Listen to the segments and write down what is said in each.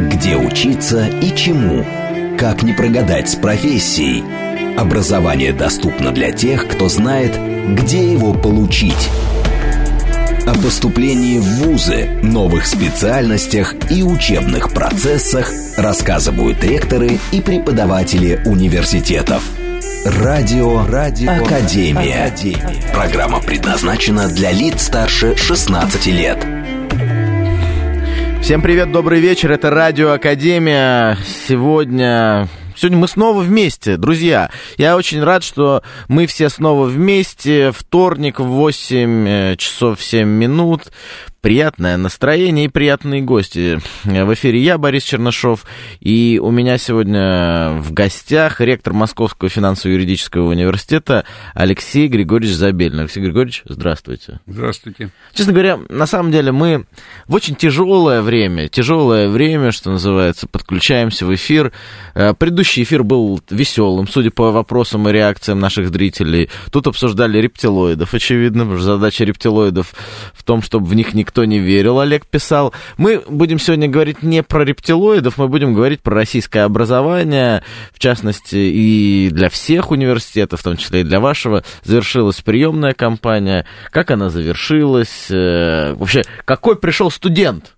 Где учиться и чему? Как не прогадать с профессией? Образование доступно для тех, кто знает, где его получить. О поступлении в ВУЗы, новых специальностях и учебных процессах рассказывают ректоры и преподаватели университетов. Радио, Радио Академия. Академия. Программа предназначена для лиц старше 16 лет. Всем привет, добрый вечер. Это Радио Академия. Сегодня Сегодня мы снова вместе, друзья. Я очень рад, что мы все снова вместе. Вторник в 8 э, часов 7 минут приятное настроение и приятные гости. В эфире я, Борис Чернышов, и у меня сегодня в гостях ректор Московского финансово-юридического университета Алексей Григорьевич Забельный. Алексей Григорьевич, здравствуйте. Здравствуйте. Честно говоря, на самом деле мы в очень тяжелое время, тяжелое время, что называется, подключаемся в эфир. Э, предыдущий эфир был веселым, судя по вопросам и реакциям наших зрителей. Тут обсуждали рептилоидов, очевидно, потому что задача рептилоидов в том, чтобы в них никто никто не верил, Олег писал. Мы будем сегодня говорить не про рептилоидов, мы будем говорить про российское образование, в частности, и для всех университетов, в том числе и для вашего, завершилась приемная кампания. Как она завершилась? Э, вообще, какой пришел студент?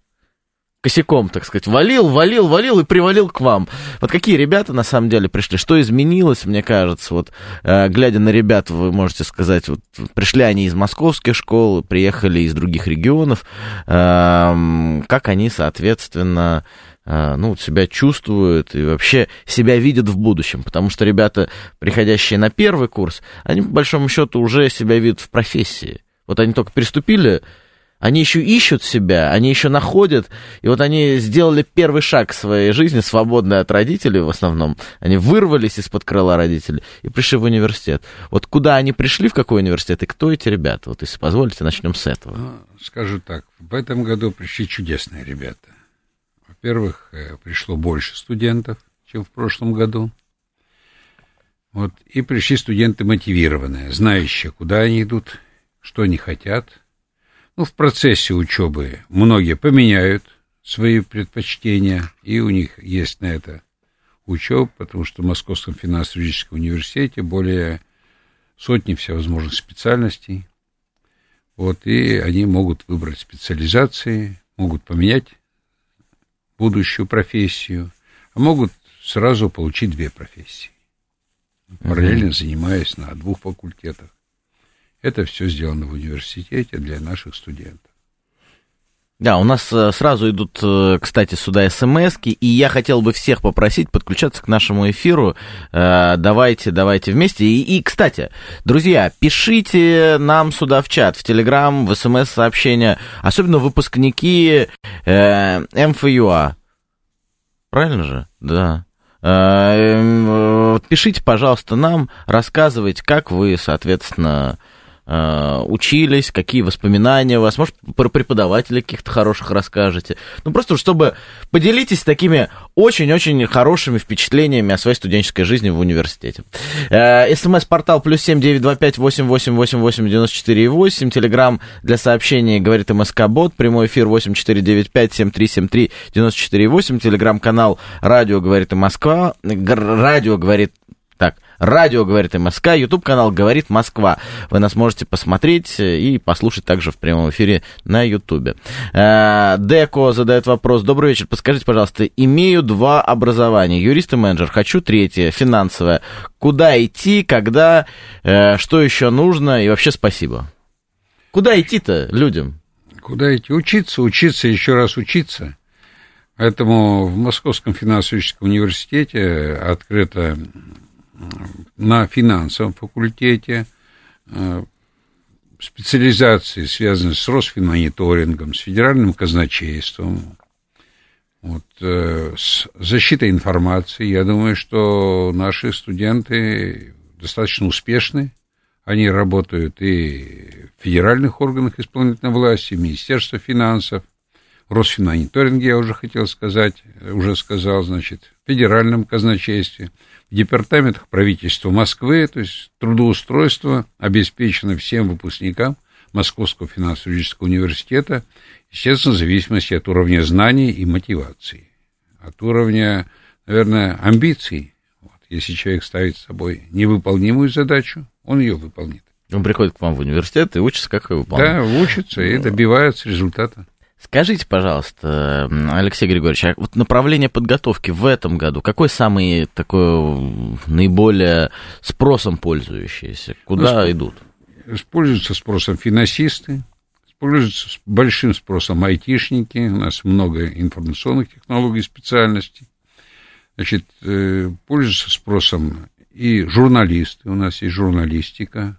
Косяком, так сказать, валил, валил, валил и привалил к вам. Вот какие ребята на самом деле пришли? Что изменилось, мне кажется, вот э, глядя на ребят, вы можете сказать, вот пришли они из московских школ, приехали из других регионов, э, как они, соответственно, э, ну, себя чувствуют и вообще себя видят в будущем, потому что ребята, приходящие на первый курс, они, по большому счету, уже себя видят в профессии. Вот они только приступили они еще ищут себя, они еще находят, и вот они сделали первый шаг в своей жизни, свободные от родителей в основном. Они вырвались из-под крыла родителей и пришли в университет. Вот куда они пришли, в какой университет, и кто эти ребята? Вот если позволите, начнем с этого. Ну, скажу так, в этом году пришли чудесные ребята. Во-первых, э, пришло больше студентов, чем в прошлом году. Вот, и пришли студенты мотивированные, знающие, куда они идут, что они хотят – ну, в процессе учебы многие поменяют свои предпочтения, и у них есть на это учеб, потому что в Московском финансово-юридическом университете более сотни всевозможных специальностей. Вот, и они могут выбрать специализации, могут поменять будущую профессию, а могут сразу получить две профессии, параллельно занимаясь на двух факультетах. Это все сделано в университете для наших студентов. Да, у нас э, сразу идут, э, кстати, сюда смс и я хотел бы всех попросить подключаться к нашему эфиру. Э, давайте, давайте вместе. И, и кстати, друзья, пишите нам сюда в чат, в Телеграм, в смс-сообщения, особенно выпускники э, МФЮА. Правильно же? Да. Пишите, пожалуйста, нам, рассказывайте, как вы, соответственно, Э, учились, какие воспоминания у вас, может, про преподавателей каких-то хороших расскажете. Ну, просто чтобы поделитесь такими очень-очень хорошими впечатлениями о своей студенческой жизни в университете. Э, СМС-портал плюс семь девять два пять восемь восемь восемь восемь девяносто четыре восемь. Телеграмм для сообщений говорит МСК Бот. Прямой эфир восемь четыре девять пять семь три семь три девяносто четыре восемь. Телеграм-канал Радио говорит Москва. Радио говорит так, радио «Говорит МСК», YouTube-канал «Говорит Москва». Вы нас можете посмотреть и послушать также в прямом эфире на YouTube. Э, Деко задает вопрос. Добрый вечер. Подскажите, пожалуйста, имею два образования. Юрист и менеджер. Хочу третье, финансовое. Куда идти, когда, э, что еще нужно и вообще спасибо. Куда идти-то людям? Куда идти? Учиться, учиться, еще раз учиться. Поэтому в Московском финансово-юридическом университете открыто на финансовом факультете, э, специализации, связанные с Росфинмониторингом, с федеральным казначейством, вот, э, с защитой информации. Я думаю, что наши студенты достаточно успешны. Они работают и в федеральных органах исполнительной власти, Министерстве финансов, Росфинмониторинге, я уже хотел сказать, уже сказал, значит, в федеральном казначействе – в департаментах правительства Москвы, то есть трудоустройство обеспечено всем выпускникам Московского финансово-юридического университета, естественно, в зависимости от уровня знаний и мотивации. от уровня, наверное, амбиций. Вот. Если человек ставит с собой невыполнимую задачу, он ее выполнит. Он приходит к вам в университет и учится, как ее выполнять. Да, учится и добивается результата. Скажите, пожалуйста, Алексей Григорьевич, а вот направление подготовки в этом году, какой самый такой наиболее спросом пользующийся? Куда ну, идут? Пользуются спросом финансисты, пользуются большим спросом айтишники, у нас много информационных технологий специальностей. Значит, э, пользуются спросом и журналисты, у нас есть журналистика,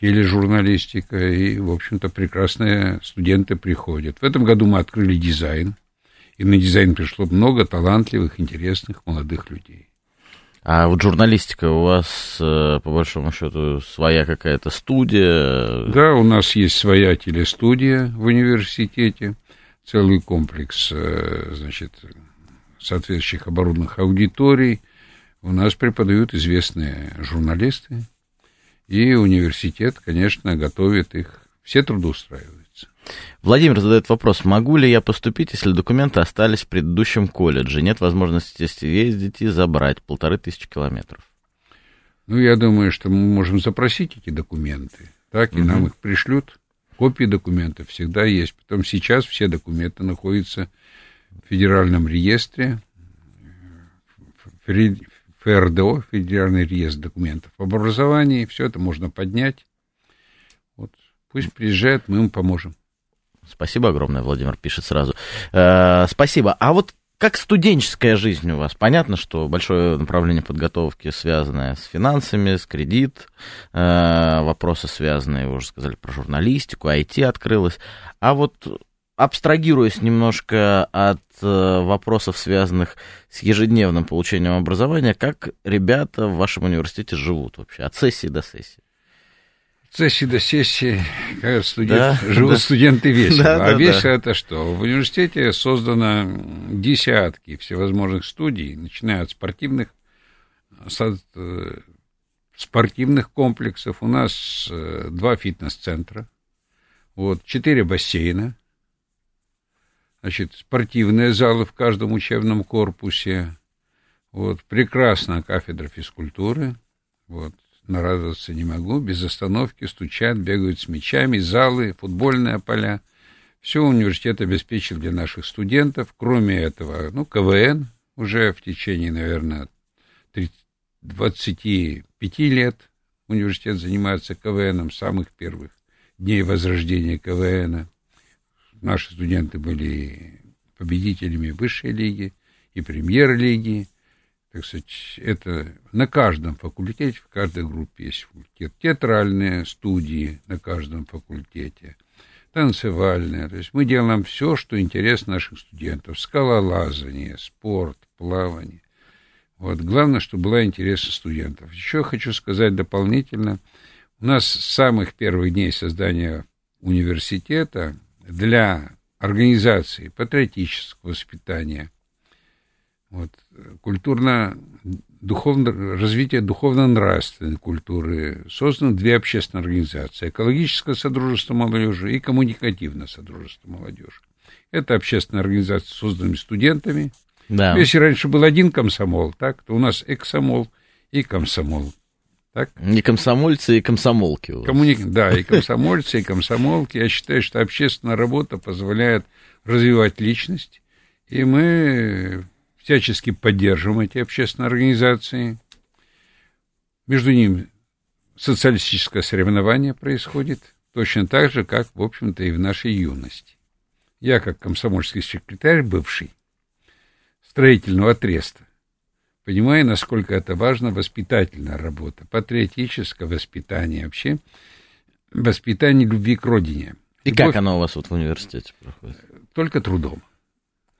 тележурналистика, и, в общем-то, прекрасные студенты приходят. В этом году мы открыли дизайн, и на дизайн пришло много талантливых, интересных молодых людей. А вот журналистика у вас, э, по большому счету, своя какая-то студия? Да, у нас есть своя телестудия в университете, целый комплекс, э, значит, соответствующих оборудованных аудиторий. У нас преподают известные журналисты, и университет, конечно, готовит их. Все трудоустраиваются. Владимир задает вопрос, могу ли я поступить, если документы остались в предыдущем колледже? Нет возможности ездить и забрать полторы тысячи километров. Ну, я думаю, что мы можем запросить эти документы, так, и угу. нам их пришлют. Копии документов всегда есть. Потом сейчас все документы находятся в федеральном реестре, ФРДО, Федеральный реестр документов об образовании, все это можно поднять. Вот, пусть приезжает, мы ему поможем. Спасибо огромное, Владимир пишет сразу. Э, спасибо. А вот как студенческая жизнь у вас? Понятно, что большое направление подготовки связанное с финансами, с кредит, э, вопросы связанные, вы уже сказали, про журналистику, IT открылось. А вот абстрагируясь немножко от э, вопросов, связанных с ежедневным получением образования, как ребята в вашем университете живут вообще, от сессии до сессии? От сессии до сессии, как студент, да, живут да. студенты весело. Да, а да, весело да. это что? В университете создано десятки всевозможных студий, начиная от спортивных, от, э, спортивных комплексов. У нас э, два фитнес-центра, вот, четыре бассейна, значит, спортивные залы в каждом учебном корпусе, вот, прекрасная кафедра физкультуры, вот, нарадоваться не могу, без остановки стучат, бегают с мячами, залы, футбольные поля. Все университет обеспечил для наших студентов. Кроме этого, ну, КВН уже в течение, наверное, 30, 25 лет университет занимается КВНом самых первых дней возрождения КВНа наши студенты были победителями высшей лиги и премьер-лиги. Так сказать, это на каждом факультете, в каждой группе есть факультет. Театральные студии на каждом факультете, танцевальные. То есть мы делаем все, что интересно наших студентов. Скалолазание, спорт, плавание. Вот. Главное, чтобы было интересно студентов. Еще хочу сказать дополнительно. У нас с самых первых дней создания университета для организации патриотического воспитания, вот, культурно, духовно, развития духовно-нравственной культуры созданы две общественные организации. Экологическое Содружество молодежи и Коммуникативное Содружество молодежи. Это общественная организация, созданная студентами. Да. Если раньше был один комсомол, так, то у нас эксомол и комсомол. Так? И комсомольцы, и комсомолки. Коммуни... Да, и комсомольцы, и комсомолки. Я считаю, что общественная работа позволяет развивать личность, и мы всячески поддерживаем эти общественные организации. Между ними социалистическое соревнование происходит, точно так же, как, в общем-то, и в нашей юности. Я, как комсомольский секретарь бывший, строительного треста, понимая, насколько это важно, воспитательная работа, патриотическое воспитание вообще, воспитание любви к родине. И Любовь... как оно у вас вот в университете проходит? Только трудом.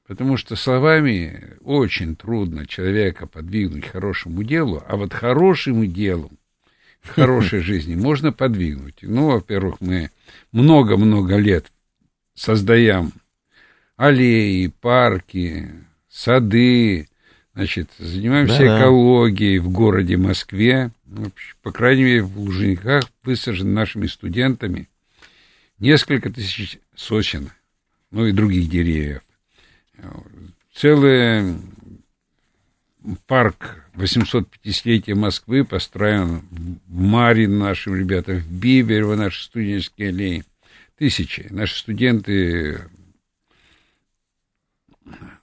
Потому что словами очень трудно человека подвигнуть к хорошему делу, а вот хорошему делу, к хорошей жизни можно подвигнуть. Ну, во-первых, мы много-много лет создаем аллеи, парки, сады, Значит, занимаемся да, экологией в городе Москве. По крайней мере, в Лужниках высажены нашими студентами несколько тысяч сосен, ну и других деревьев. целый парк 850-летия Москвы построен в Марин нашим ребятам, в Биберово наши студенческие аллеи. Тысячи. Наши студенты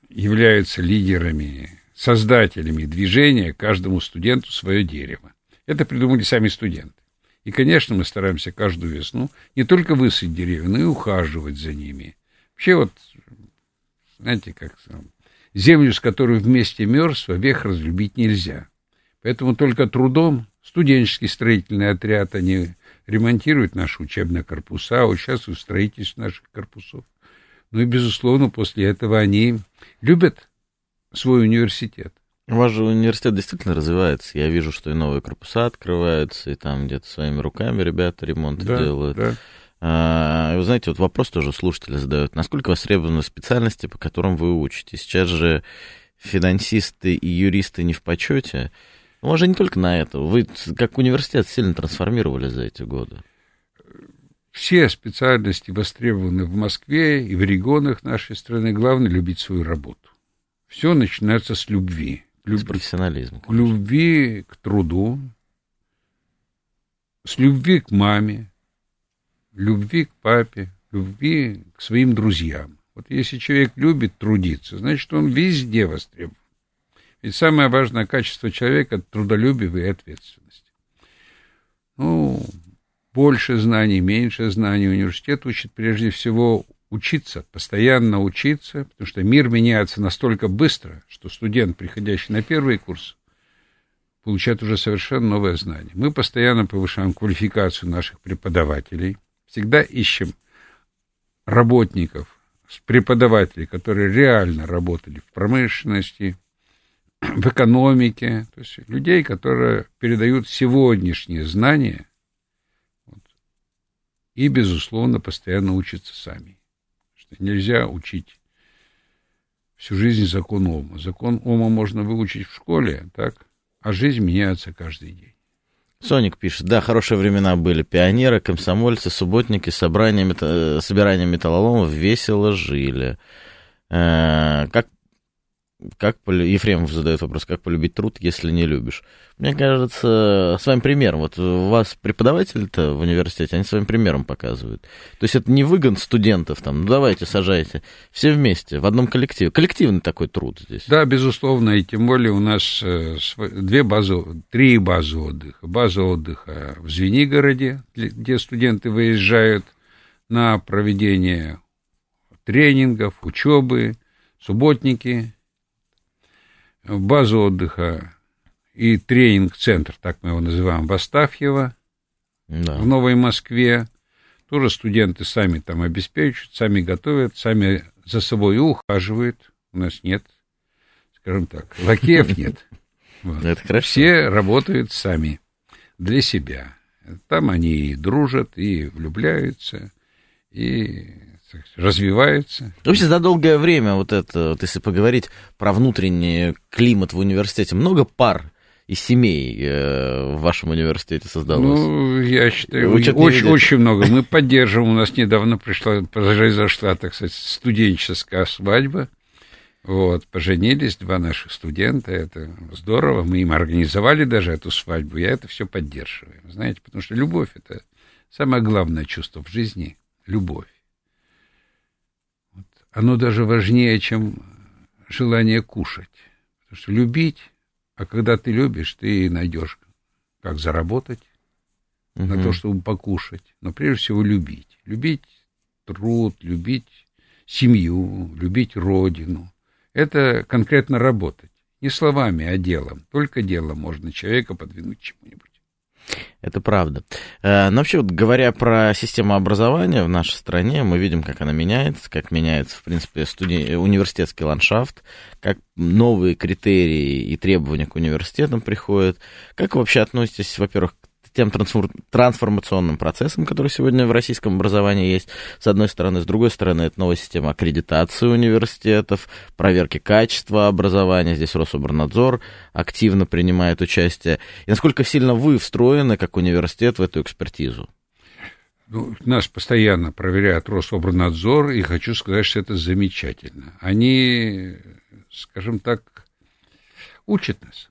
являются лидерами, создателями движения, каждому студенту свое дерево. Это придумали сами студенты. И, конечно, мы стараемся каждую весну не только высадить деревья, но и ухаживать за ними. Вообще вот, знаете, как землю, с которой вместе мерз, век разлюбить нельзя. Поэтому только трудом студенческий строительный отряд, они ремонтируют наши учебные корпуса, участвуют в строительстве наших корпусов. Ну и, безусловно, после этого они любят свой университет. У вас же университет действительно развивается. Я вижу, что и новые корпуса открываются, и там где-то своими руками ребята ремонты да, делают. Да. А, вы знаете, вот вопрос тоже слушатели задают. Насколько востребованы специальности, по которым вы учитесь? Сейчас же финансисты и юристы не в почете. Ну, может, не только на это. Вы как университет сильно трансформировали за эти годы. Все специальности востребованы в Москве и в регионах нашей страны. Главное — любить свою работу. Все начинается с любви. Люб... С профессионализма. К любви к труду, с любви к маме, любви к папе, любви к своим друзьям. Вот если человек любит трудиться, значит, он везде востребован. Ведь самое важное качество человека – трудолюбие и ответственность. Ну, больше знаний, меньше знаний. Университет учит прежде всего учиться, постоянно учиться, потому что мир меняется настолько быстро, что студент, приходящий на первый курс, получает уже совершенно новое знание. Мы постоянно повышаем квалификацию наших преподавателей, всегда ищем работников, преподавателей, которые реально работали в промышленности, в экономике, то есть людей, которые передают сегодняшние знания и, безусловно, постоянно учатся сами. Нельзя учить всю жизнь закон Ома. Закон Ома можно выучить в школе, так, а жизнь меняется каждый день. Соник пишет, да, хорошие времена были. Пионеры, комсомольцы, субботники, собрания, мета... собирания металлоломов весело жили. Э, как как Ефремов задает вопрос, как полюбить труд, если не любишь? Мне кажется, своим примером. Вот у вас преподаватели-то в университете, они своим примером показывают. То есть это не выгон студентов, там, ну давайте, сажайте, все вместе, в одном коллективе. Коллективный такой труд здесь. Да, безусловно, и тем более у нас э, две базы, три базы отдыха. База отдыха в Звенигороде, где студенты выезжают на проведение тренингов, учебы, субботники, базу отдыха и тренинг-центр, так мы его называем, в Астафьево, да. в Новой Москве. Тоже студенты сами там обеспечивают, сами готовят, сами за собой ухаживают. У нас нет, скажем так, лакеев нет. Вот. Это хорошо. Все работают сами для себя. Там они и дружат, и влюбляются, и развивается. Вообще за долгое время, вот это, вот если поговорить про внутренний климат в университете, много пар и семей э, в вашем университете создалось? Ну, я считаю, очень, очень много. Мы поддерживаем. У нас недавно пришла, произошла, так сказать, студенческая свадьба. Вот, поженились два наших студента, это здорово, мы им организовали даже эту свадьбу, я это все поддерживаю, знаете, потому что любовь — это самое главное чувство в жизни, любовь оно даже важнее, чем желание кушать. Потому что любить, а когда ты любишь, ты найдешь, как заработать угу. на то, чтобы покушать. Но прежде всего любить. Любить труд, любить семью, любить родину. Это конкретно работать. Не словами, а делом. Только делом можно человека подвинуть чему-нибудь. Это правда. Э, но вообще, вот, говоря про систему образования в нашей стране, мы видим, как она меняется, как меняется, в принципе, студи... университетский ландшафт, как новые критерии и требования к университетам приходят. Как вы вообще относитесь, во-первых, тем трансформационным процессом, который сегодня в российском образовании есть, с одной стороны. С другой стороны, это новая система аккредитации университетов, проверки качества образования. Здесь Рособорнадзор активно принимает участие. И насколько сильно вы встроены, как университет, в эту экспертизу? Ну, нас постоянно проверяет Рособорнадзор, и хочу сказать, что это замечательно. Они скажем так, учат нас.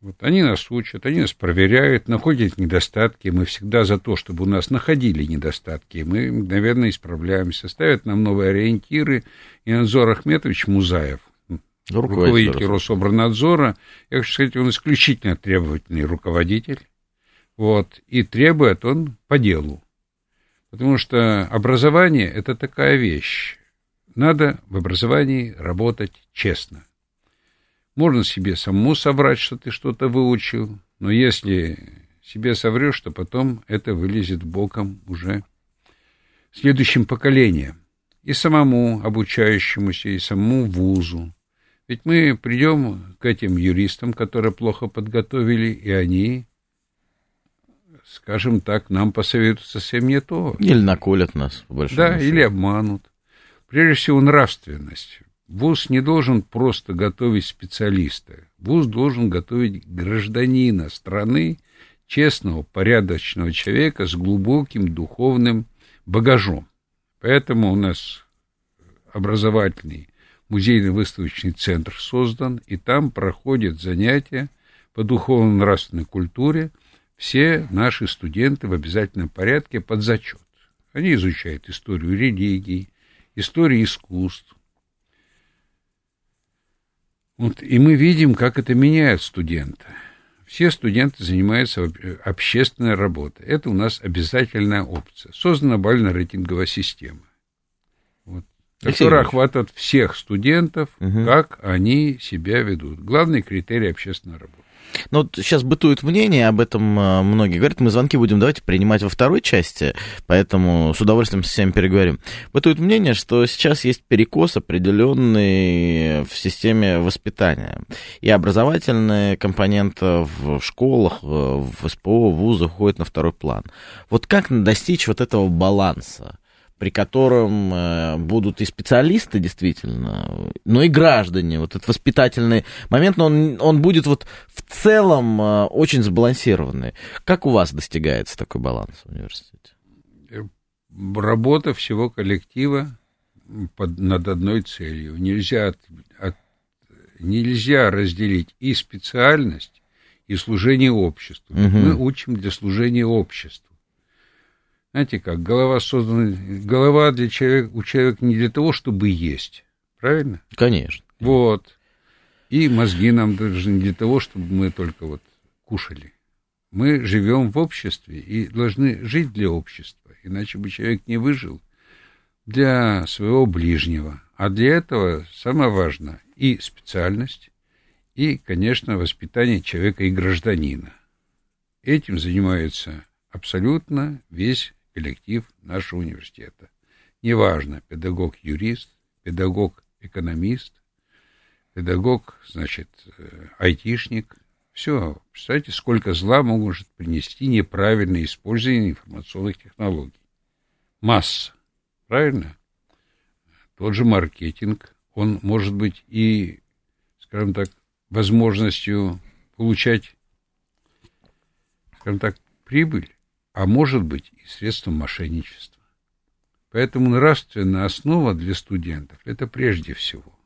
Вот они нас учат, они нас проверяют, находят недостатки. Мы всегда за то, чтобы у нас находили недостатки. Мы наверное, исправляемся, ставят нам новые ориентиры. И Анзор Ахметович Музаев, руководитель Рособорнадзора, я хочу сказать, он исключительно требовательный руководитель. Вот, и требует он по делу. Потому что образование – это такая вещь. Надо в образовании работать честно. Можно себе самому соврать, что ты что-то выучил, но если себе соврешь, то потом это вылезет боком уже следующим поколением. И самому обучающемуся, и самому вузу. Ведь мы придем к этим юристам, которые плохо подготовили, и они, скажем так, нам посоветуют совсем не то. Или наколят нас, по большому Да, счету. или обманут. Прежде всего, нравственность. ВУЗ не должен просто готовить специалиста. ВУЗ должен готовить гражданина страны, честного, порядочного человека с глубоким духовным багажом. Поэтому у нас образовательный музейно-выставочный центр создан, и там проходят занятия по духовно-нравственной культуре. Все наши студенты в обязательном порядке под зачет. Они изучают историю религии, историю искусств, вот, и мы видим, как это меняет студента. Все студенты занимаются общественной работой. Это у нас обязательная опция. Создана бально-рейтинговая система, вот, которая охватывает всех студентов, угу. как они себя ведут. Главный критерий общественной работы. Ну, вот сейчас бытует мнение, об этом а, многие говорят, мы звонки будем давайте принимать во второй части, поэтому с удовольствием с всеми переговорим. Бытует мнение, что сейчас есть перекос определенный в системе воспитания. И образовательная компонента в школах, в СПО, в вузах уходит на второй план. Вот как достичь вот этого баланса? При котором э, будут и специалисты действительно, но и граждане. Вот этот воспитательный момент, но он, он будет вот в целом э, очень сбалансированный. Как у вас достигается такой баланс в университете? Работа всего коллектива под, над одной целью. Нельзя, от, от, нельзя разделить и специальность, и служение обществу. Угу. Мы учим для служения обществу. Знаете как, голова создана, голова для человека, у человека не для того, чтобы есть, правильно? Конечно. Вот. И мозги нам должны не для того, чтобы мы только вот кушали. Мы живем в обществе и должны жить для общества, иначе бы человек не выжил для своего ближнего. А для этого самое важное и специальность, и, конечно, воспитание человека и гражданина. Этим занимается абсолютно весь коллектив нашего университета. Неважно, педагог-юрист, педагог-экономист, педагог, значит, э, айтишник. Все, представляете, сколько зла может принести неправильное использование информационных технологий. Масса, правильно? Тот же маркетинг, он может быть и, скажем так, возможностью получать, скажем так, прибыль а может быть и средством мошенничества. Поэтому нравственная основа для студентов – это прежде всего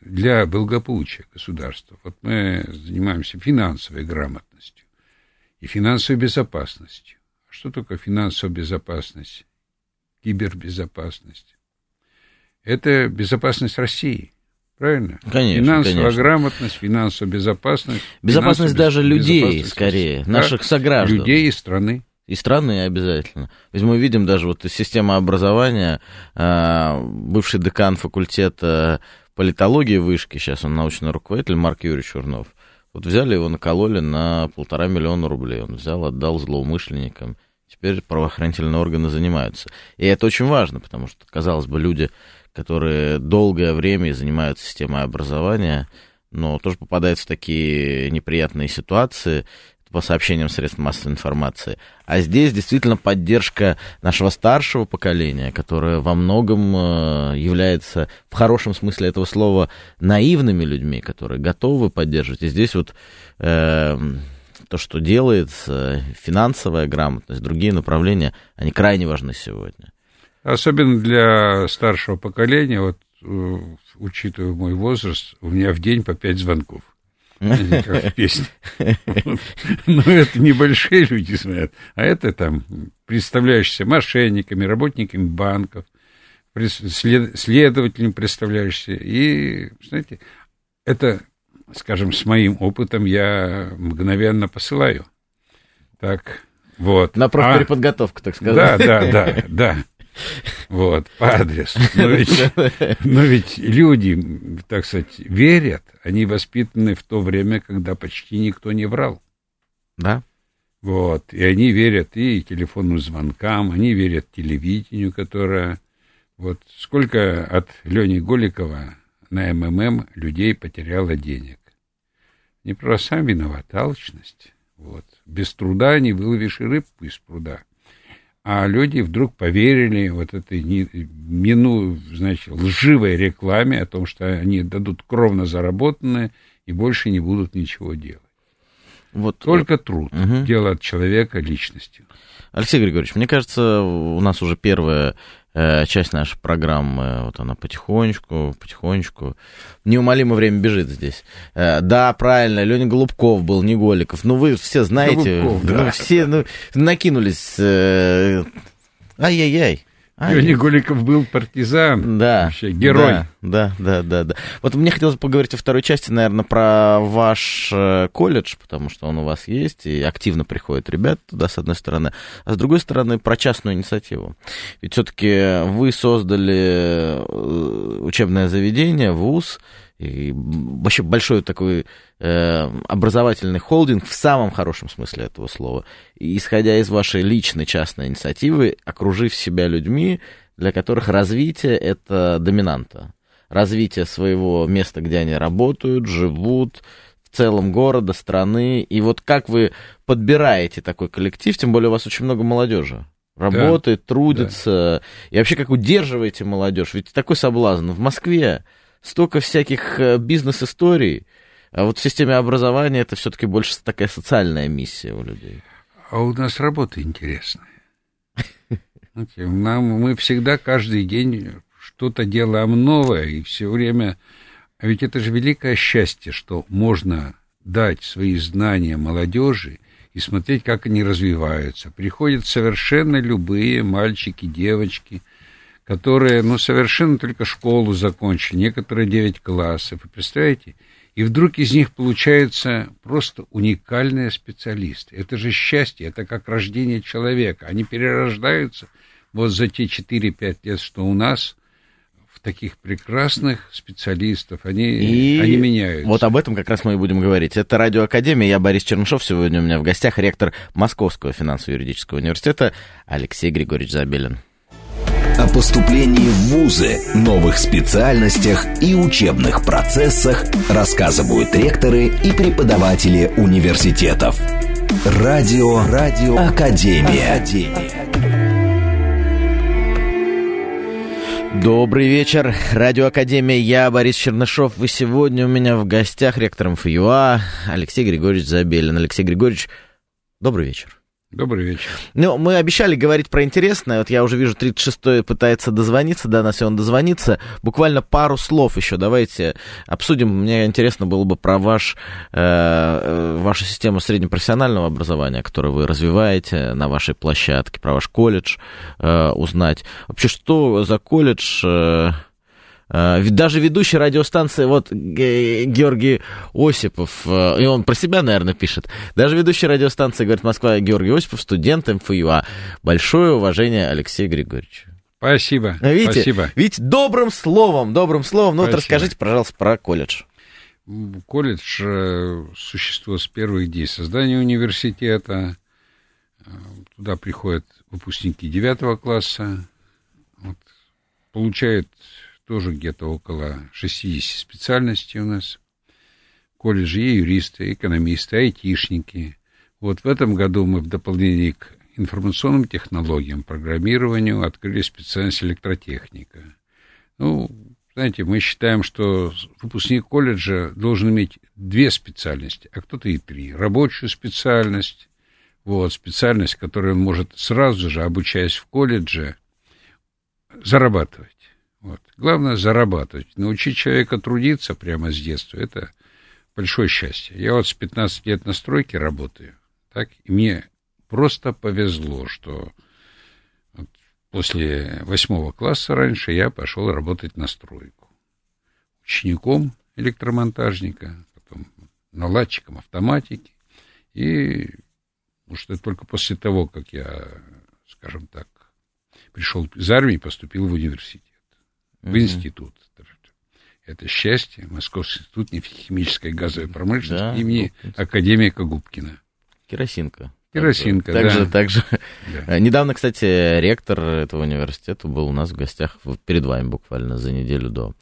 для благополучия государства. Вот мы занимаемся финансовой грамотностью и финансовой безопасностью. А что такое финансовая безопасность? Кибербезопасность. Это безопасность России – Правильно? Конечно. Финансовая конечно. грамотность, финансовая безопасность. Безопасность даже людей, скорее, да? наших сограждан. Людей и страны. И страны обязательно. Ведь мы видим даже вот система образования, а, бывший декан факультета политологии вышки, сейчас он научный руководитель, Марк Юрьевич Чернов. Вот взяли его, накололи на полтора миллиона рублей. Он взял, отдал злоумышленникам. Теперь правоохранительные органы занимаются. И это очень важно, потому что, казалось бы, люди которые долгое время занимаются системой образования, но тоже попадают в такие неприятные ситуации по сообщениям средств массовой информации. А здесь действительно поддержка нашего старшего поколения, которое во многом э, является, в хорошем смысле этого слова, наивными людьми, которые готовы поддерживать. И здесь вот э, то, что делается, финансовая грамотность, другие направления, они крайне важны сегодня. Особенно для старшего поколения, вот э, учитывая мой возраст, у меня в день по пять звонков. Как в песне. Но это небольшие люди знают, а это там представляющиеся мошенниками, работниками банков, следователями представляющиеся. И, знаете, это, скажем, с моим опытом я мгновенно посылаю. Так, вот. На А- профпереподготовку, так сказать. да, да, да, да. Вот, по адресу. Но ведь, но ведь люди, так сказать, верят, они воспитаны в то время, когда почти никто не врал. Да? Вот, и они верят и телефонным звонкам, они верят телевидению, которое... Вот сколько от Лени Голикова на МММ людей потеряло денег. Не просто сам виноват, алчность. Вот. Без труда не выловишь и рыбку из пруда. А люди вдруг поверили вот этой не- мину, значит, лживой рекламе о том, что они дадут кровно заработанное и больше не будут ничего делать. Вот, Только труд. Мгм. Дело от человека личностью. Алексей Григорьевич, мне кажется, у нас уже первая э, часть нашей программы, вот она потихонечку, потихонечку. Неумолимо время бежит здесь. Э, да, правильно, Леня Голубков был, не Голиков. Ну, вы все знаете, Голубков, ну, да. все ну, накинулись. э, Леонид Голиков был партизан. Да. Вообще герой. Да, да, да, да, да. Вот мне хотелось поговорить о второй части, наверное, про ваш э, колледж, потому что он у вас есть, и активно приходят ребята туда, с одной стороны, а с другой стороны, про частную инициативу. Ведь все-таки вы создали э, учебное заведение, ВУЗ, и вообще большой такой э, образовательный холдинг в самом хорошем смысле этого слова. И исходя из вашей личной частной инициативы, окружив себя людьми, для которых развитие это доминанта. Развитие своего места, где они работают, живут, в целом города, страны. И вот как вы подбираете такой коллектив, тем более у вас очень много молодежи. Работает, трудится. И вообще как удерживаете молодежь? Ведь такой соблазн. В Москве столько всяких э, бизнес-историй, а вот в системе образования это все-таки больше такая социальная миссия у людей. А у нас работа интересная. Нам, мы всегда каждый день что-то делаем новое, и все время... А ведь это же великое счастье, что можно дать свои знания молодежи и смотреть, как они развиваются. Приходят совершенно любые мальчики, девочки, которые, ну, совершенно только школу закончили, некоторые 9 классов. Вы представляете? И вдруг из них получаются просто уникальные специалисты. Это же счастье, это как рождение человека. Они перерождаются вот за те 4-5 лет, что у нас в таких прекрасных специалистов. Они, И они меняются. Вот об этом как раз мы и будем говорить. Это Радиоакадемия. Я Борис Чернышов. Сегодня у меня в гостях ректор Московского финансово-юридического университета Алексей Григорьевич Забелин. О поступлении в вузы, новых специальностях и учебных процессах рассказывают ректоры и преподаватели университетов. Радио, радио, академия. Добрый вечер. Радиоакадемия. Я Борис Чернышов. И сегодня у меня в гостях ректор МФЮА Алексей Григорьевич Забелин. Алексей Григорьевич, добрый вечер. Добрый вечер. Ну, мы обещали говорить про интересное. Вот я уже вижу, 36-й пытается дозвониться до нас, и он дозвонится. Буквально пару слов еще давайте обсудим. Мне интересно было бы про ваш, э, э, вашу систему среднепрофессионального образования, которую вы развиваете на вашей площадке, про ваш колледж э, узнать. Вообще, что за колледж... Э, даже ведущий радиостанции, вот Ге- Георгий Осипов, uh, и он про себя, наверное, пишет, даже ведущий радиостанции, говорит, Москва Георгий Осипов, студент МФЮА. Большое уважение Алексею Григорьевичу. Спасибо. А Видите, Спасибо. видите, добрым словом, добрым словом. Ну вот Спасибо. расскажите, пожалуйста, про колледж. Колледж э, существует с первых дней создания университета. Э, Туда приходят выпускники девятого класса. Вот, получают тоже где-то около 60 специальностей у нас. В колледже и юристы, и экономисты, и айтишники. Вот в этом году мы в дополнение к информационным технологиям, программированию открыли специальность электротехника. Ну, знаете, мы считаем, что выпускник колледжа должен иметь две специальности, а кто-то и три. Рабочую специальность, вот, специальность, которую он может сразу же, обучаясь в колледже, зарабатывать. Вот. Главное зарабатывать. Научить человека трудиться прямо с детства, это большое счастье. Я вот с 15 лет на стройке работаю, так, и мне просто повезло, что вот после восьмого класса раньше я пошел работать на стройку. Учеником электромонтажника, потом наладчиком автоматики. И может, это только после того, как я, скажем так, пришел из армии, поступил в университет, в институт. Это счастье, Московский институт нефтехимической и газовой промышленности да, имени академика Губкина. Керосинка. Керосинка, также, да. Также, да. Недавно, кстати, ректор этого университета был у нас в гостях перед вами буквально за неделю до.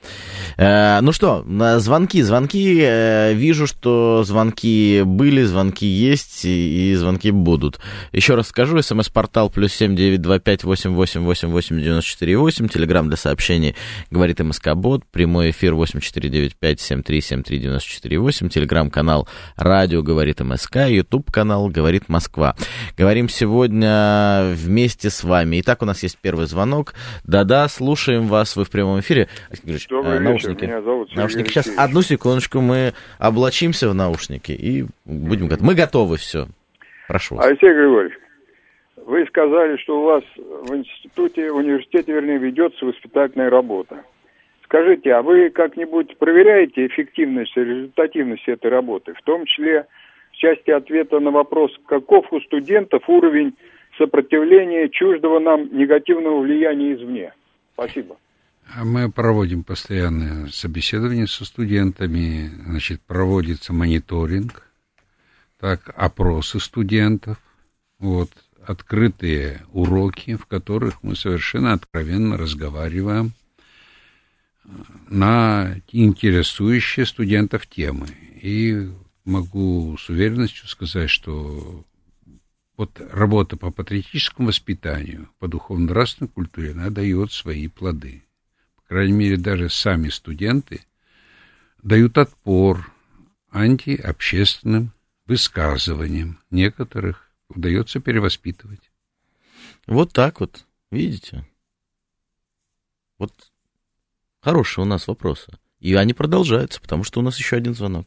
Э, ну что, звонки, звонки. Э, вижу, что звонки были, звонки есть и, и звонки будут. Еще раз скажу, смс-портал плюс семь девять два пять восемь восемь восемь восемь девяносто четыре восемь. Телеграмм для сообщений говорит МСК Бот. Прямой эфир восемь четыре девять пять семь три семь три девяносто четыре восемь. Телеграмм-канал Радио говорит МСК. Ютуб канал говорит Москва. Москва. Говорим сегодня вместе с вами. Итак, у нас есть первый звонок. Да-да, слушаем вас, вы в прямом эфире. Добрый э, наушники. вечер, меня зовут Сергей наушники. Сейчас, одну секундочку, мы облачимся в наушники и будем готовы. Мы готовы, все. Прошу вас. Алексей Григорьевич, вы сказали, что у вас в институте, в университете, вернее, ведется воспитательная работа. Скажите, а вы как-нибудь проверяете эффективность и результативность этой работы, в том числе в части ответа на вопрос, каков у студентов уровень сопротивления чуждого нам негативного влияния извне. Спасибо. А мы проводим постоянное собеседование со студентами, значит, проводится мониторинг, так, опросы студентов, вот, открытые уроки, в которых мы совершенно откровенно разговариваем на интересующие студентов темы. И могу с уверенностью сказать, что вот работа по патриотическому воспитанию, по духовно-нравственной культуре, она дает свои плоды. По крайней мере, даже сами студенты дают отпор антиобщественным высказываниям. Некоторых удается перевоспитывать. Вот так вот, видите? Вот хорошие у нас вопросы. И они продолжаются, потому что у нас еще один звонок.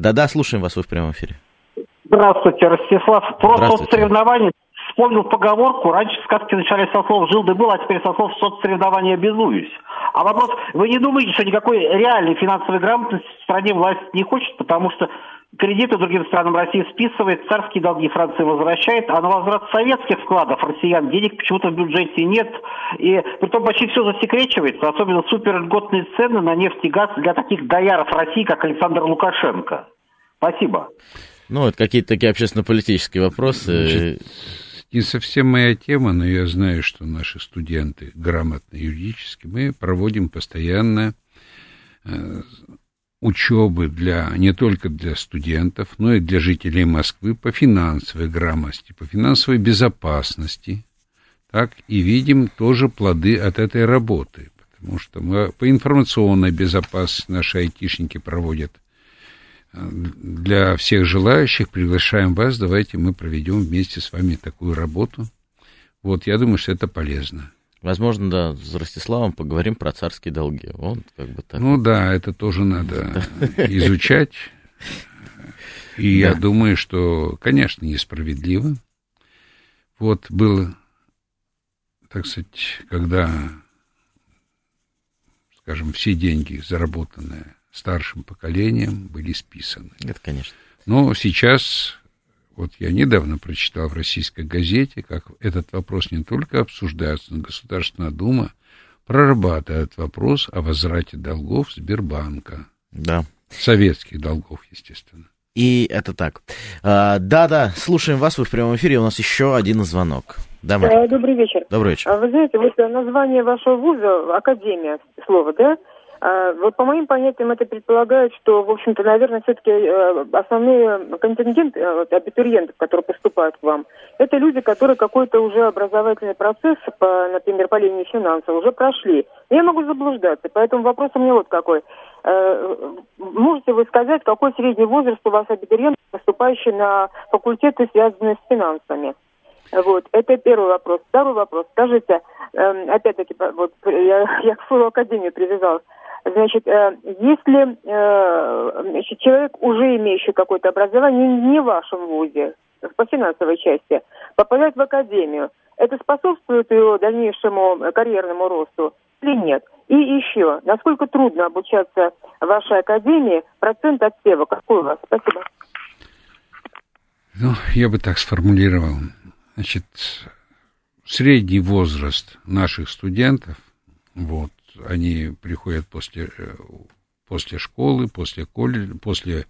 Да-да, слушаем вас, вы в прямом эфире. Здравствуйте, Ростислав. Просто соцсоревнования вспомнил поговорку, раньше сказки начали со слов «жил да был», а теперь со слов «соцсоревнования обязуюсь». А вопрос, вы не думаете, что никакой реальной финансовой грамотности в стране власть не хочет, потому что кредиты другим странам России списывает, царские долги Франции возвращает, а на возврат советских вкладов россиян денег почему-то в бюджете нет. И притом почти все засекречивается, особенно суперльготные цены на нефть и газ для таких дояров России, как Александр Лукашенко. Спасибо. Ну, это какие-то такие общественно-политические вопросы. Значит, не совсем моя тема, но я знаю, что наши студенты грамотные юридически, мы проводим постоянно э, учебы для, не только для студентов, но и для жителей Москвы по финансовой грамотности, по финансовой безопасности. Так, и видим тоже плоды от этой работы, потому что мы по информационной безопасности наши айтишники проводят для всех желающих приглашаем вас. Давайте мы проведем вместе с вами такую работу. Вот, я думаю, что это полезно. Возможно, да, с Ростиславом поговорим про царские долги. Он как бы так. Ну да, это тоже надо изучать. И я думаю, что, конечно, несправедливо. Вот было, так сказать, когда, скажем, все деньги, заработанные старшим поколением были списаны. Это, конечно. Но сейчас, вот я недавно прочитал в российской газете, как этот вопрос не только обсуждается, но Государственная Дума прорабатывает вопрос о возврате долгов Сбербанка. Да. Советских долгов, естественно. И это так. А, да-да, слушаем вас, вы в прямом эфире, у нас еще один звонок. Да, Мария. Добрый вечер. Добрый вечер. А вы знаете, вот название вашего вуза, Академия, слово, да? А, вот по моим понятиям это предполагает, что, в общем-то, наверное, все-таки э, основные контингент э, абитуриентов, которые поступают к вам, это люди, которые какой-то уже образовательный процесс, по, например, по линии финансов, уже прошли. Я могу заблуждаться, поэтому вопрос у меня вот какой. Э, можете вы сказать, какой средний возраст у вас абитуриентов, поступающий на факультеты, связанные с финансами? Вот, это первый вопрос. Второй вопрос. Скажите, эм, опять-таки, вот я, я к слову академии привязалась. Значит, э, если э, значит, человек, уже имеющий какое-то образование, не в вашем вузе, по финансовой части, попадает в академию, это способствует его дальнейшему карьерному росту или нет? И еще, насколько трудно обучаться в вашей академии, процент отсева какой у вас? Спасибо. Ну, я бы так сформулировал. Значит, средний возраст наших студентов, вот, они приходят после, э, после школы, после колледжа, после,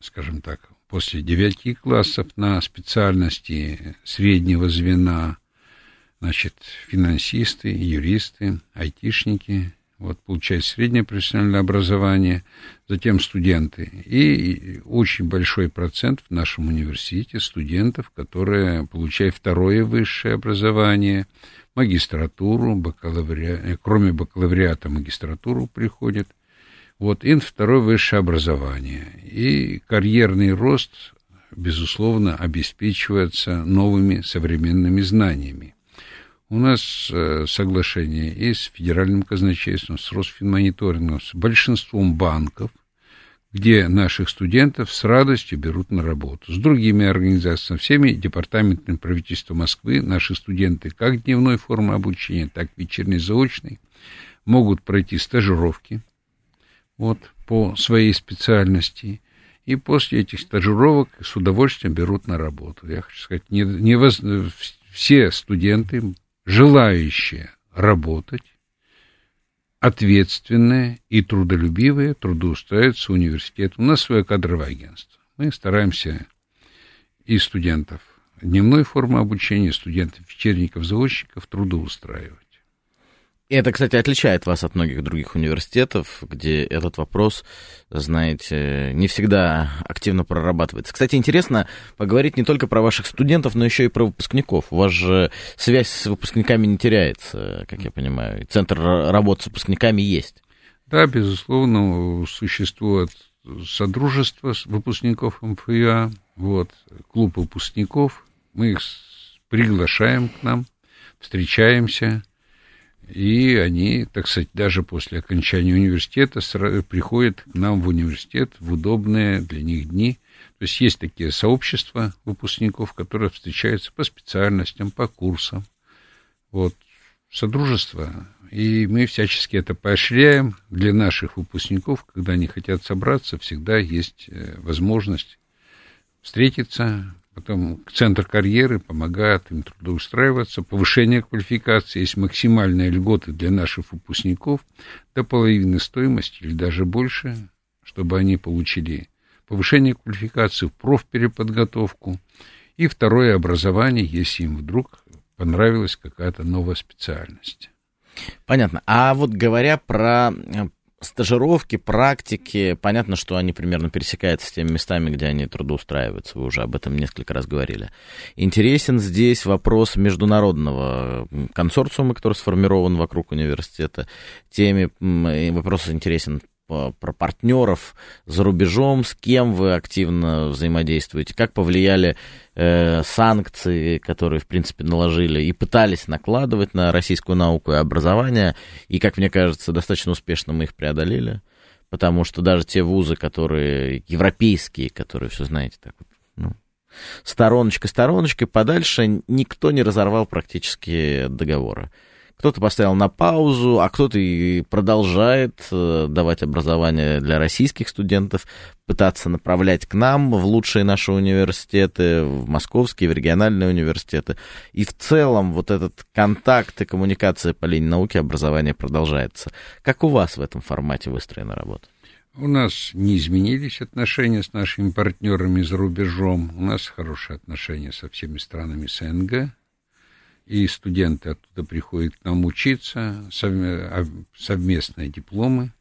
скажем так, после девяти классов на специальности среднего звена, значит, финансисты, юристы, айтишники, вот, получают среднее профессиональное образование, затем студенты. И очень большой процент в нашем университете студентов, которые получают второе высшее образование, магистратуру, бакалавриат, э, кроме бакалавриата магистратуру приходят. Вот, и второе высшее образование. И карьерный рост, безусловно, обеспечивается новыми современными знаниями. У нас э, соглашение и с федеральным казначейством, с Росфинмониторингом, с большинством банков, где наших студентов с радостью берут на работу. С другими организациями, всеми департаментами правительства Москвы наши студенты как дневной формы обучения, так и вечерней заочной могут пройти стажировки вот, по своей специальности. И после этих стажировок с удовольствием берут на работу. Я хочу сказать, не, не воз... все студенты желающие работать, ответственные и трудолюбивые трудоустраиваются в университет. У нас свое кадровое агентство. Мы стараемся и студентов дневной формы обучения, студентов, вечерников, заочников трудоустраивать. И это, кстати, отличает вас от многих других университетов, где этот вопрос, знаете, не всегда активно прорабатывается. Кстати, интересно поговорить не только про ваших студентов, но еще и про выпускников. У вас же связь с выпускниками не теряется, как я понимаю. Центр работы с выпускниками есть. Да, безусловно, существует содружество выпускников МФИА, вот, клуб выпускников. Мы их приглашаем к нам, встречаемся, и они, так сказать, даже после окончания университета приходят к нам в университет в удобные для них дни. То есть есть такие сообщества выпускников, которые встречаются по специальностям, по курсам. Вот, содружество. И мы всячески это поощряем для наших выпускников, когда они хотят собраться, всегда есть э, возможность встретиться, Потом центр карьеры помогает им трудоустраиваться, повышение квалификации, есть максимальные льготы для наших выпускников до половины стоимости или даже больше, чтобы они получили повышение квалификации, профпереподготовку и второе образование, если им вдруг понравилась какая-то новая специальность. Понятно. А вот говоря про стажировки, практики, понятно, что они примерно пересекаются с теми местами, где они трудоустраиваются. Вы уже об этом несколько раз говорили. Интересен здесь вопрос международного консорциума, который сформирован вокруг университета. Теме вопрос интересен про партнеров за рубежом, с кем вы активно взаимодействуете, как повлияли э, санкции, которые, в принципе, наложили и пытались накладывать на российскую науку и образование, и, как мне кажется, достаточно успешно мы их преодолели, потому что даже те вузы, которые европейские, которые, все знаете, так вот, ну, стороночкой, стороночкой, подальше никто не разорвал практически договоры. Кто-то поставил на паузу, а кто-то и продолжает э, давать образование для российских студентов, пытаться направлять к нам в лучшие наши университеты, в московские, в региональные университеты. И в целом вот этот контакт и коммуникация по линии науки образования продолжается. Как у вас в этом формате выстроена работа? У нас не изменились отношения с нашими партнерами за рубежом. У нас хорошие отношения со всеми странами СНГ и студенты оттуда приходят к нам учиться, а, совместные дипломы,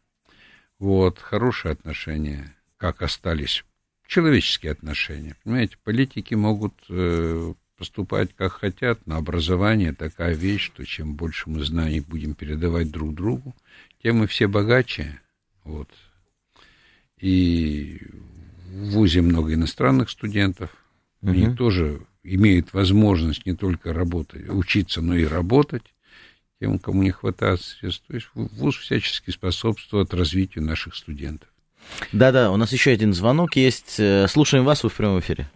вот, хорошие отношения, как остались, человеческие отношения, понимаете, политики могут э, поступать как хотят, но образование такая вещь, что чем больше мы знаний будем передавать друг другу, тем мы все богаче, вот, и в ВУЗе много иностранных студентов, угу. они тоже имеют возможность не только работать, учиться, но и работать. тем, кому не хватает средств. То есть ВУЗ всячески способствует развитию наших студентов. Да-да, у нас еще один звонок есть. Э, слушаем вас, вы в прямом эфире.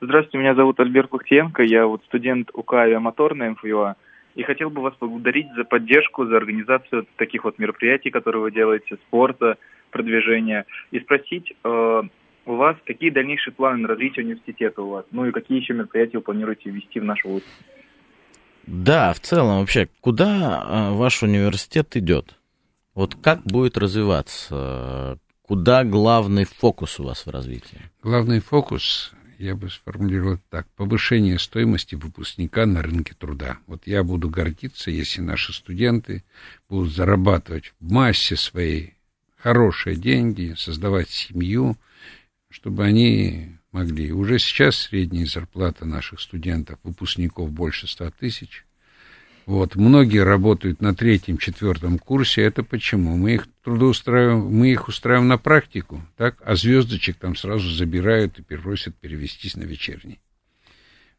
Здравствуйте, меня зовут Альберт Лухтиенко, я вот студент УК «Авиамотор» на МФЮА. И хотел бы вас поблагодарить за поддержку, за организацию таких вот мероприятий, которые вы делаете, спорта, продвижения. И спросить э, у вас, какие дальнейшие планы на развитие университета у вас? Ну и какие еще мероприятия вы планируете ввести в наш вуз? Да, в целом вообще, куда э, ваш университет идет? Вот как будет развиваться? Куда главный фокус у вас в развитии? Главный фокус, я бы сформулировал так, повышение стоимости выпускника на рынке труда. Вот я буду гордиться, если наши студенты будут зарабатывать в массе своей хорошие деньги, создавать семью, чтобы они могли. Уже сейчас средняя зарплата наших студентов, выпускников больше 100 тысяч. Вот, многие работают на третьем, четвертом курсе. Это почему? Мы их трудоустраиваем, мы их устраиваем на практику, так, а звездочек там сразу забирают и просят перевестись на вечерний.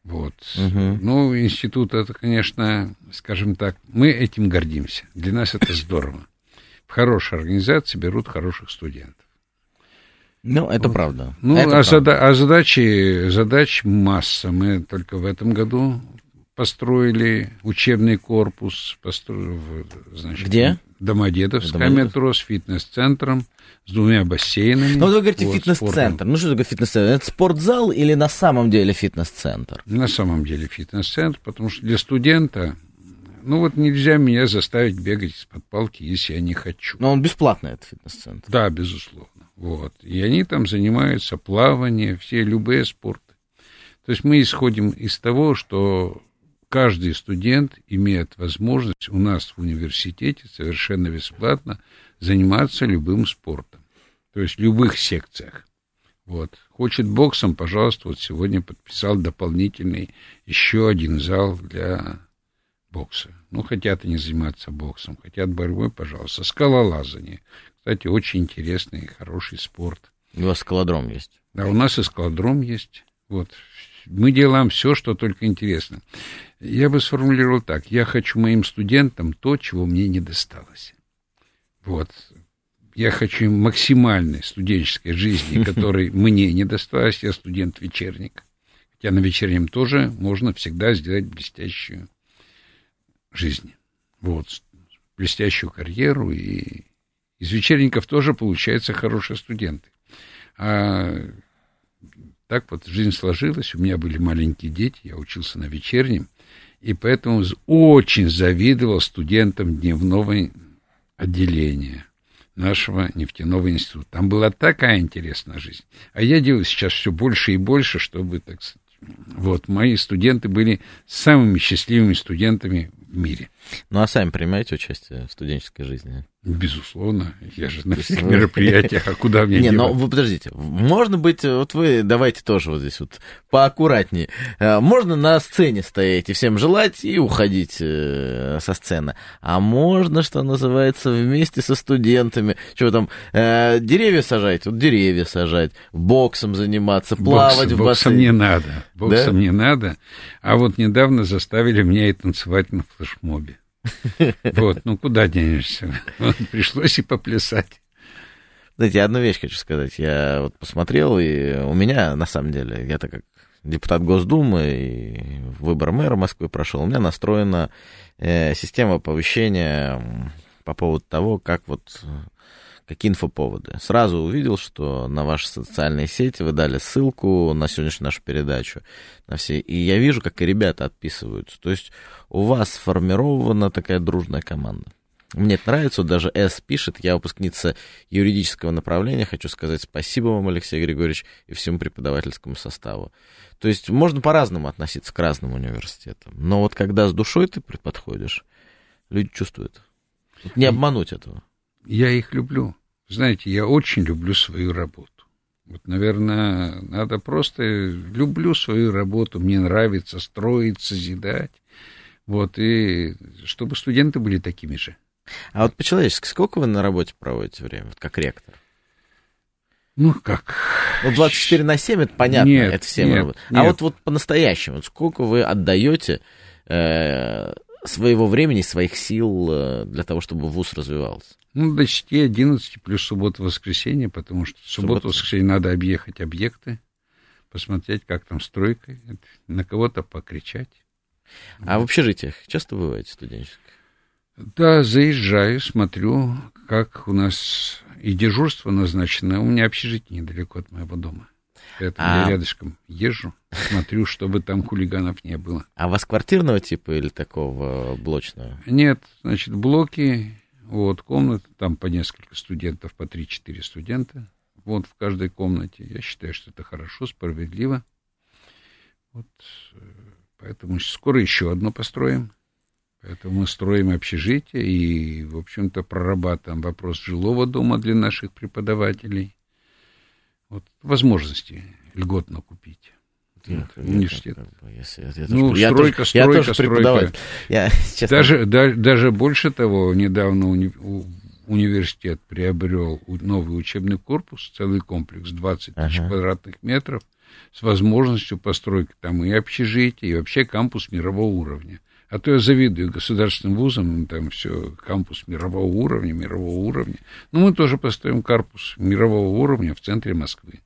Вот. Угу. Ну, институт это, конечно, скажем так, мы этим гордимся. Для нас это здорово. В хорошей организации берут хороших студентов. Ну, это вот. правда. Ну, это а, правда. Зада- а задачи, задач масса. Мы только в этом году построили учебный корпус, построили, значит, Где? Домодедовское Домодедов. метро с фитнес-центром, с двумя бассейнами. Ну, вот вы говорите вот, фитнес-центр. Ну, что такое фитнес-центр? Это спортзал или на самом деле фитнес-центр? На самом деле фитнес-центр, потому что для студента, ну, вот нельзя меня заставить бегать из-под палки, если я не хочу. Но он бесплатный, этот фитнес-центр. Да, безусловно. Вот. И они там занимаются плаванием, все любые спорты. То есть мы исходим из того, что каждый студент имеет возможность у нас в университете совершенно бесплатно заниматься любым спортом. То есть в любых секциях. Вот. Хочет боксом, пожалуйста, вот сегодня подписал дополнительный еще один зал для бокса. Ну, хотят они заниматься боксом, хотят борьбой, пожалуйста. Скалолазание. Кстати, очень интересный и хороший спорт. У вас скалодром есть? Да, у нас и скалодром есть. Вот. Мы делаем все, что только интересно. Я бы сформулировал так. Я хочу моим студентам то, чего мне не досталось. Вот. Я хочу им максимальной студенческой жизни, которой мне не досталось. Я студент-вечерник. Хотя на вечернем тоже можно всегда сделать блестящую жизнь. Вот. Блестящую карьеру и из вечерников тоже получаются хорошие студенты. А так вот жизнь сложилась, у меня были маленькие дети, я учился на вечернем, и поэтому очень завидовал студентам дневного отделения нашего нефтяного института. Там была такая интересная жизнь. А я делаю сейчас все больше и больше, чтобы, так сказать, вот, мои студенты были самыми счастливыми студентами в мире. Ну, а сами принимаете участие в студенческой жизни? Безусловно, я же на всех мероприятиях, а куда мне Не, но вы подождите, можно быть, вот вы давайте тоже вот здесь вот поаккуратнее. Э, можно на сцене стоять и всем желать и уходить э, со сцены. А можно, что называется, вместе со студентами, что там, э, деревья сажать, вот деревья сажать, боксом заниматься, плавать Бокс, в бассейне. Боксом не надо, боксом да? не надо. А вот недавно заставили меня и танцевать на флешмобе. Вот, ну куда денешься? Пришлось и поплясать. Знаете, одну вещь хочу сказать. Я вот посмотрел, и у меня, на самом деле, я так как депутат Госдумы и выбор мэра Москвы прошел, у меня настроена э, система оповещения по поводу того, как вот какие инфоповоды. Сразу увидел, что на ваши социальные сети вы дали ссылку на сегодняшнюю нашу передачу. На все, и я вижу, как и ребята отписываются. То есть у вас сформирована такая дружная команда. Мне это нравится, вот даже С пишет, я выпускница юридического направления, хочу сказать спасибо вам, Алексей Григорьевич, и всему преподавательскому составу. То есть можно по-разному относиться к разным университетам, но вот когда с душой ты подходишь, люди чувствуют. Не обмануть этого я их люблю. Знаете, я очень люблю свою работу. Вот, наверное, надо просто... Люблю свою работу, мне нравится строить, созидать. Вот, и чтобы студенты были такими же. А вот по-человечески, сколько вы на работе проводите время, вот как ректор? Ну, как? Ну, 24 на 7, это понятно, нет, это всем нет, работа. А вот, вот по-настоящему, сколько вы отдаете э, своего времени, своих сил э, для того, чтобы ВУЗ развивался? Ну, до 10-11 плюс суббота-воскресенье, потому что субботу-воскресенье надо объехать объекты, посмотреть, как там стройка, на кого-то покричать. А в общежитиях часто бываете студенческих? Да, заезжаю, смотрю, как у нас и дежурство назначено. У меня общежитие недалеко от моего дома. Поэтому а... я рядышком езжу, смотрю, чтобы там хулиганов не было. А у вас квартирного типа или такого блочного? Нет, значит, блоки, вот, комнаты, там по несколько студентов, по 3-4 студента. Вот в каждой комнате. Я считаю, что это хорошо, справедливо. Вот, э, поэтому скоро еще одно построим. Поэтому мы строим общежитие и, в общем-то, прорабатываем вопрос жилого дома для наших преподавателей. Вот возможности льготно купить. Нет, университет. Я, я, ну, я стройка, тоже, стройка, я тоже стройка. Я, честно... даже, да, даже больше того, недавно уни, университет приобрел новый учебный корпус, целый комплекс, 20 тысяч ага. квадратных метров, с возможностью постройки там и общежития, и вообще кампус мирового уровня. А то я завидую государственным вузам, там все, кампус мирового уровня, мирового уровня. Но мы тоже построим корпус мирового уровня в центре Москвы.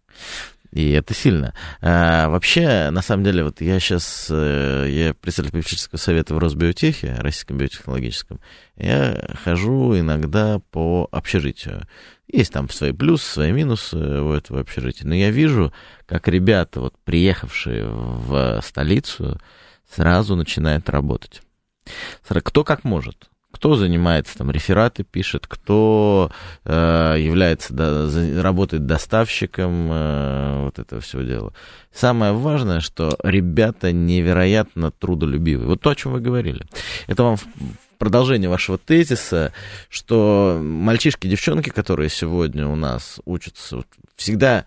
И это сильно. А, вообще, на самом деле, вот я сейчас, э, я председатель попечительского совета в Росбиотехе, Российском биотехнологическом, я хожу иногда по общежитию. Есть там свои плюсы, свои минусы у этого общежития. Но я вижу, как ребята, вот приехавшие в столицу, сразу начинает работать. Кто как может. Кто занимается там рефераты пишет, кто э, является да, работает доставщиком э, вот этого всего дела. Самое важное, что ребята невероятно трудолюбивые. Вот то, о чем вы говорили. Это вам продолжение вашего тезиса, что мальчишки, девчонки, которые сегодня у нас учатся, вот, всегда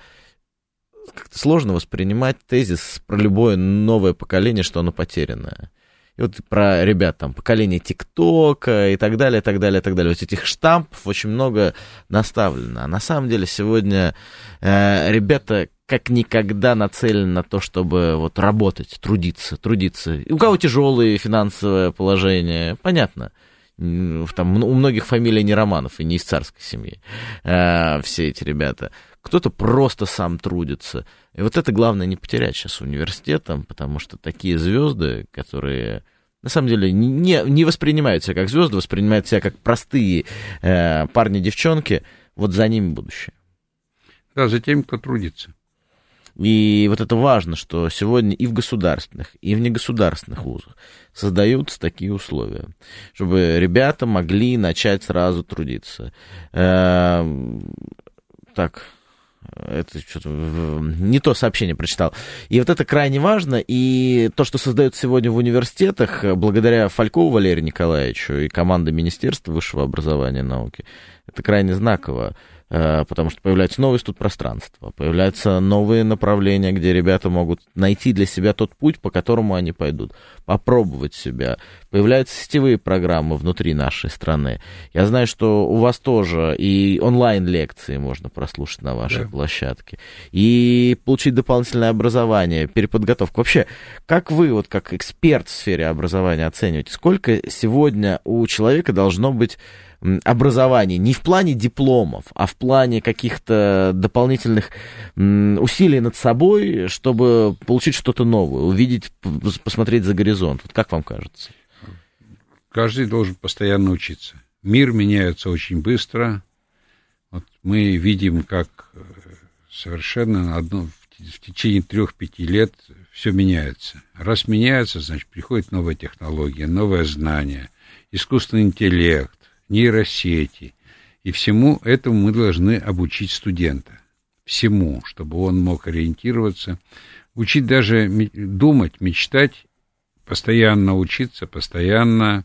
как-то сложно воспринимать тезис про любое новое поколение, что оно потерянное. И вот про ребят там поколение ТикТока и так далее, и так далее, и так далее. Вот этих штампов очень много наставлено. А на самом деле сегодня э, ребята как никогда нацелены на то, чтобы вот работать, трудиться, трудиться. И у кого тяжелое финансовое положение, понятно. Там у многих фамилий не Романов и не из царской семьи. Э, все эти ребята кто-то просто сам трудится. И вот это главное не потерять сейчас университетом, потому что такие звезды, которые на самом деле не, не воспринимают себя как звезды, воспринимают себя как простые э, парни-девчонки, вот за ними будущее. Да, за тем, кто трудится. И вот это важно, что сегодня и в государственных, и в негосударственных вузах создаются такие условия, чтобы ребята могли начать сразу трудиться. Э, так, это что-то не то сообщение прочитал. И вот это крайне важно. И то, что создается сегодня в университетах, благодаря Фалькову Валерию Николаевичу и команде Министерства высшего образования и науки, это крайне знаково. Э, потому что появляются новые пространства, появляются новые направления, где ребята могут найти для себя тот путь, по которому они пойдут, попробовать себя. Появляются сетевые программы внутри нашей страны. Я знаю, что у вас тоже и онлайн-лекции можно прослушать на вашей да. площадке, и получить дополнительное образование, переподготовку. Вообще, как вы, вот как эксперт в сфере образования, оцениваете, сколько сегодня у человека должно быть образования не в плане дипломов, а в плане каких-то дополнительных усилий над собой, чтобы получить что-то новое, увидеть, посмотреть за горизонт. Вот как вам кажется? Каждый должен постоянно учиться. Мир меняется очень быстро. Вот мы видим, как э, совершенно одно, в течение трех-пяти лет все меняется. Раз меняется, значит, приходит новая технология, новое знание, искусственный интеллект, нейросети. И всему этому мы должны обучить студента. Всему, чтобы он мог ориентироваться, учить даже думать, мечтать, постоянно учиться, постоянно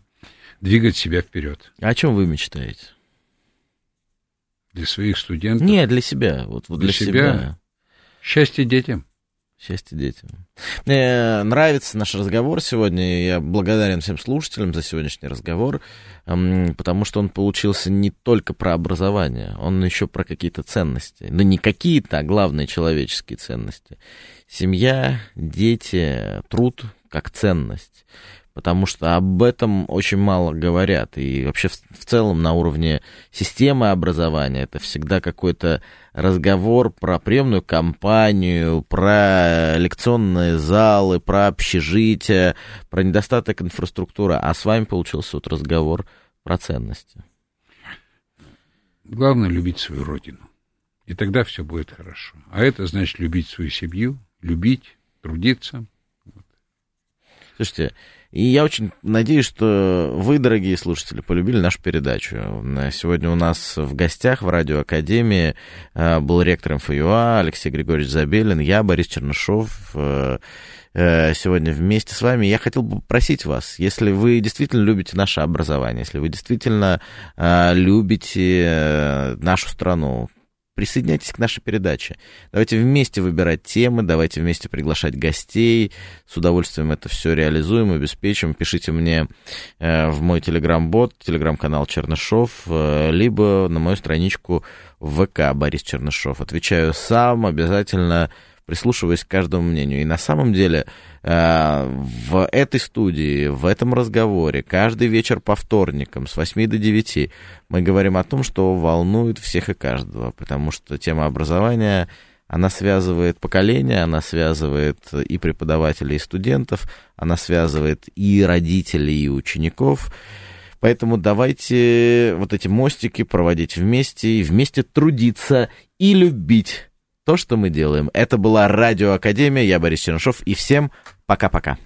двигать себя вперед. А о чем вы мечтаете? Для своих студентов? Нет, для себя. Вот, вот для, для себя. себя. Счастье детям. Счастье детям. Мне нравится наш разговор сегодня. Я благодарен всем слушателям за сегодняшний разговор, потому что он получился не только про образование, он еще про какие-то ценности. Ну, не какие-то, а главные человеческие ценности. Семья, дети, труд как ценность. потому что об этом очень мало говорят. И вообще в целом на уровне системы образования это всегда какой-то разговор про приемную кампанию, про лекционные залы, про общежитие, про недостаток инфраструктуры. А с вами получился вот разговор про ценности. Главное любить свою родину. И тогда все будет хорошо. А это значит любить свою семью, любить, трудиться. Слушайте, и я очень надеюсь, что вы, дорогие слушатели, полюбили нашу передачу. Сегодня у нас в гостях в Радиоакадемии э, был ректор МФЮА Алексей Григорьевич Забелин, я, Борис Чернышов. Э, э, сегодня вместе с вами. Я хотел бы попросить вас, если вы действительно любите наше образование, если вы действительно любите нашу страну, присоединяйтесь к нашей передаче. Давайте вместе выбирать темы, давайте вместе приглашать гостей. С удовольствием это все реализуем, обеспечим. Пишите мне э, в мой телеграм-бот, телеграм-канал Чернышов, э, либо на мою страничку ВК Борис Чернышов. Отвечаю сам, обязательно прислушиваясь к каждому мнению. И на самом деле в этой студии, в этом разговоре, каждый вечер по вторникам с 8 до 9 мы говорим о том, что волнует всех и каждого, потому что тема образования, она связывает поколения, она связывает и преподавателей, и студентов, она связывает и родителей, и учеников. Поэтому давайте вот эти мостики проводить вместе и вместе трудиться и любить то, что мы делаем. Это была Радио Академия, я Борис Чернышов, и всем пока-пока.